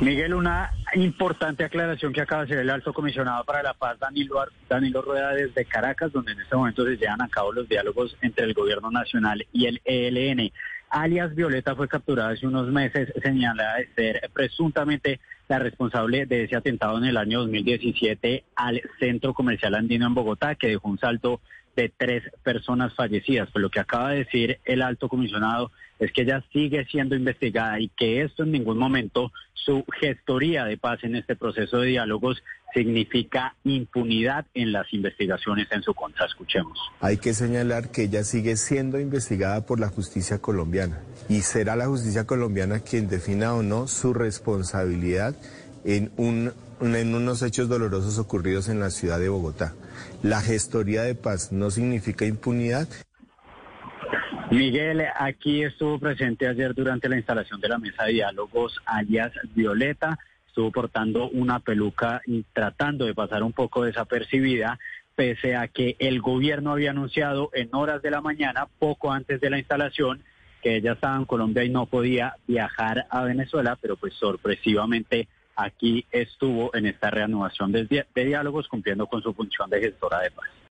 Miguel, una importante aclaración que acaba de hacer el alto comisionado para la paz, Danilo, Danilo Rueda, desde Caracas, donde en este momento se llevan a cabo los diálogos entre el gobierno nacional y el ELN. Alias Violeta fue capturada hace unos meses, señalada de ser presuntamente la responsable de ese atentado en el año 2017 al centro comercial andino en Bogotá, que dejó un salto de tres personas fallecidas. Pues lo que acaba de decir el alto comisionado es que ella sigue siendo investigada y que esto en ningún momento, su gestoría de paz en este proceso de diálogos, significa impunidad en las investigaciones en su contra. Escuchemos. Hay que señalar que ella sigue siendo investigada por la justicia colombiana y será la justicia colombiana quien defina o no su responsabilidad en, un, en unos hechos dolorosos ocurridos en la ciudad de Bogotá. La gestoría de paz no significa impunidad. Miguel, aquí estuvo presente ayer durante la instalación de la mesa de diálogos alias Violeta, estuvo portando una peluca y tratando de pasar un poco desapercibida, pese a que el gobierno había anunciado en horas de la mañana, poco antes de la instalación, que ella estaba en Colombia y no podía viajar a Venezuela, pero pues sorpresivamente aquí estuvo en esta reanudación de, diálogos cumpliendo con su función de gestora de paz.